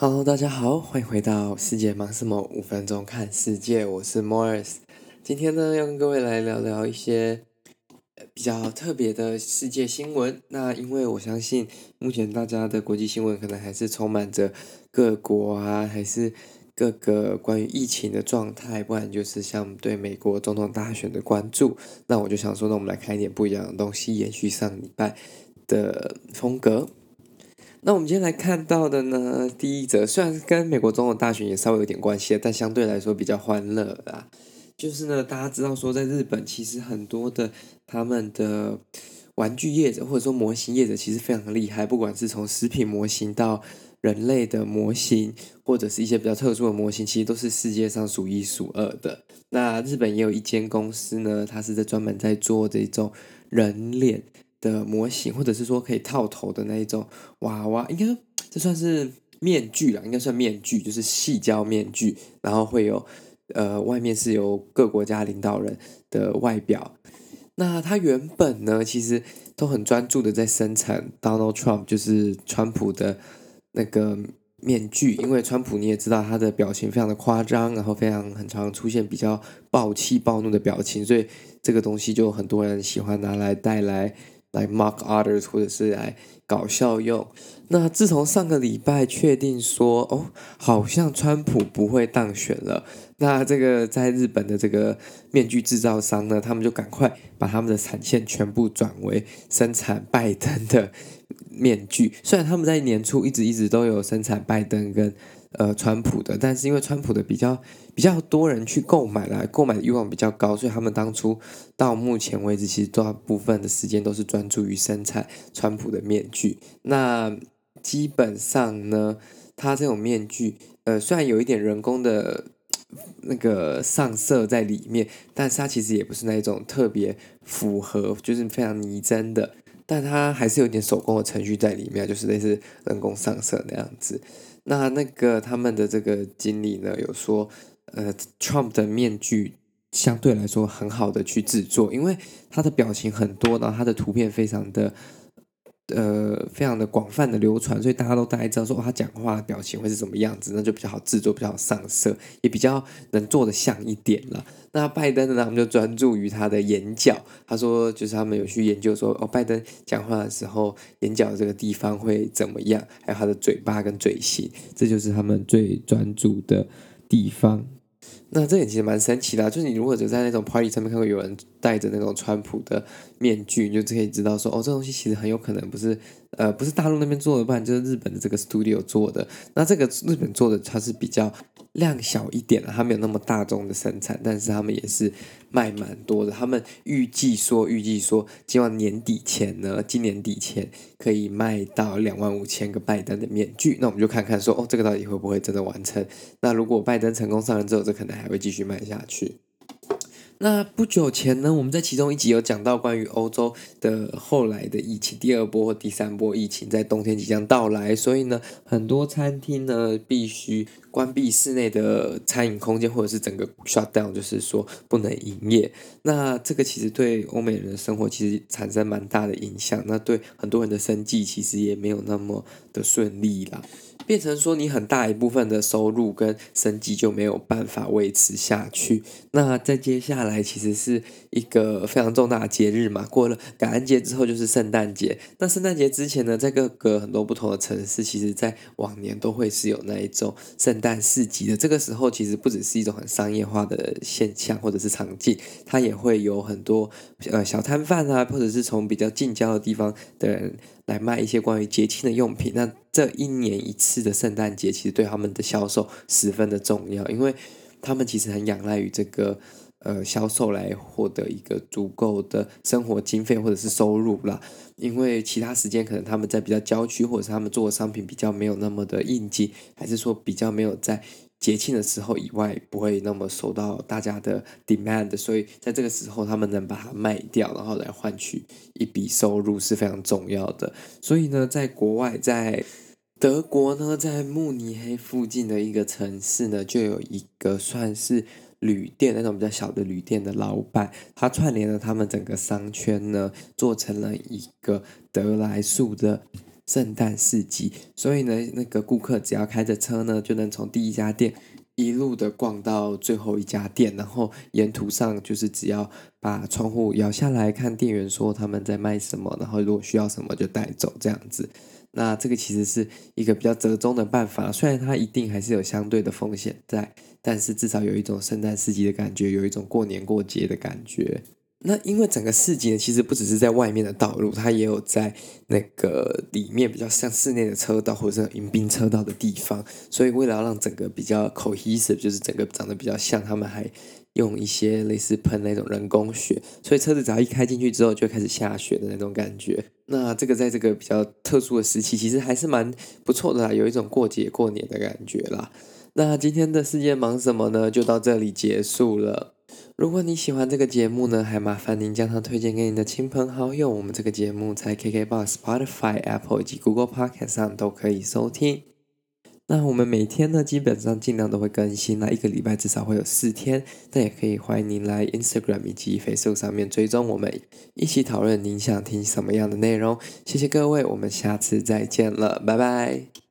Hello，大家好，欢迎回到世界忙什么？五分钟看世界，我是 Morris。今天呢，要跟各位来聊聊一些比较特别的世界新闻。那因为我相信，目前大家的国际新闻可能还是充满着各国啊，还是各个关于疫情的状态，不然就是像对美国总统大选的关注。那我就想说，那我们来看一点不一样的东西，延续上礼拜的风格。那我们今天来看到的呢，第一则虽然跟美国总统大选也稍微有点关系，但相对来说比较欢乐啦。就是呢，大家知道说，在日本其实很多的他们的玩具业者或者说模型业者其实非常的厉害，不管是从食品模型到人类的模型，或者是一些比较特殊的模型，其实都是世界上数一数二的。那日本也有一间公司呢，它是在专门在做这种人脸。的模型，或者是说可以套头的那一种娃娃，应该说这算是面具啦，应该算面具，就是细胶面具，然后会有呃外面是由各国家领导人的外表。那他原本呢，其实都很专注的在生产 Donald Trump，就是川普的那个面具，因为川普你也知道他的表情非常的夸张，然后非常很常出现比较暴气暴怒的表情，所以这个东西就很多人喜欢拿来带来。来 mock others，或者是来搞笑用。那自从上个礼拜确定说，哦，好像川普不会当选了，那这个在日本的这个面具制造商呢，他们就赶快把他们的产线全部转为生产拜登的面具。虽然他们在年初一直一直都有生产拜登跟。呃，川普的，但是因为川普的比较比较多人去购买啦，购买的欲望比较高，所以他们当初到目前为止，其实大部分的时间都是专注于生产川普的面具。那基本上呢，它这种面具，呃，虽然有一点人工的那个上色在里面，但是它其实也不是那种特别符合，就是非常拟真的，但它还是有点手工的程序在里面，就是类似人工上色那样子。那那个他们的这个经理呢，有说，呃，Trump 的面具相对来说很好的去制作，因为他的表情很多，然后他的图片非常的。呃，非常的广泛的流传，所以大家都大概知道说，哦，他讲话表情会是什么样子，那就比较好制作，比较好上色，也比较能做得像一点了。那拜登呢，他们就专注于他的眼角。他说，就是他们有去研究说，哦，拜登讲话的时候，眼角这个地方会怎么样，还有他的嘴巴跟嘴型，这就是他们最专注的地方。那这点其实蛮神奇的，就是你如果只在那种 party 上面看到有人戴着那种川普的面具，你就可以知道说，哦，这东西其实很有可能不是，呃，不是大陆那边做的，不然就是日本的这个 studio 做的。那这个日本做的它是比较。量小一点了，它没有那么大众的生产，但是他们也是卖蛮多的。他们预计说，预计说，希望年底前呢，今年底前可以卖到两万五千个拜登的面具。那我们就看看说，哦，这个到底会不会真的完成？那如果拜登成功上任之后，这可能还会继续卖下去。那不久前呢，我们在其中一集有讲到关于欧洲的后来的疫情，第二波或第三波疫情在冬天即将到来，所以呢，很多餐厅呢必须关闭室内的餐饮空间，或者是整个 shut down，就是说不能营业。那这个其实对欧美人的生活其实产生蛮大的影响，那对很多人的生计其实也没有那么的顺利啦。变成说，你很大一部分的收入跟生计就没有办法维持下去。那在接下来，其实是一个非常重大的节日嘛。过了感恩节之后就是圣诞节。那圣诞节之前呢，在各个很多不同的城市，其实在往年都会是有那一种圣诞市集的。这个时候，其实不只是一种很商业化的现象或者是场景，它也会有很多呃小摊贩啊，或者是从比较近郊的地方的人。来卖一些关于节庆的用品，那这一年一次的圣诞节其实对他们的销售十分的重要，因为他们其实很仰赖于这个呃销售来获得一个足够的生活经费或者是收入啦。因为其他时间可能他们在比较郊区，或者是他们做的商品比较没有那么的应景，还是说比较没有在。节庆的时候以外，不会那么受到大家的 demand，所以在这个时候，他们能把它卖掉，然后来换取一笔收入是非常重要的。所以呢，在国外，在德国呢，在慕尼黑附近的一个城市呢，就有一个算是旅店那种比较小的旅店的老板，他串联了他们整个商圈呢，做成了一个得来速的。圣诞市集，所以呢，那个顾客只要开着车呢，就能从第一家店一路的逛到最后一家店，然后沿途上就是只要把窗户摇下来看店员说他们在卖什么，然后如果需要什么就带走这样子。那这个其实是一个比较折中的办法，虽然它一定还是有相对的风险在，但是至少有一种圣诞市集的感觉，有一种过年过节的感觉。那因为整个市集呢，其实不只是在外面的道路，它也有在那个里面比较像室内的车道或者是迎宾车道的地方，所以为了要让整个比较 cohesive，就是整个长得比较像，他们还用一些类似喷那种人工雪，所以车子只要一开进去之后，就开始下雪的那种感觉。那这个在这个比较特殊的时期，其实还是蛮不错的啦，有一种过节过年的感觉啦。那今天的世界忙什么呢？就到这里结束了。如果你喜欢这个节目呢，还麻烦您将它推荐给你的亲朋好友。我们这个节目在 KKBOX、Spotify、Apple 以及 Google Podcast 上都可以收听。那我们每天呢，基本上尽量都会更新，那一个礼拜至少会有四天。那也可以欢迎您来 Instagram 以及 Facebook 上面追踪我们，一起讨论您想听什么样的内容。谢谢各位，我们下次再见了，拜拜。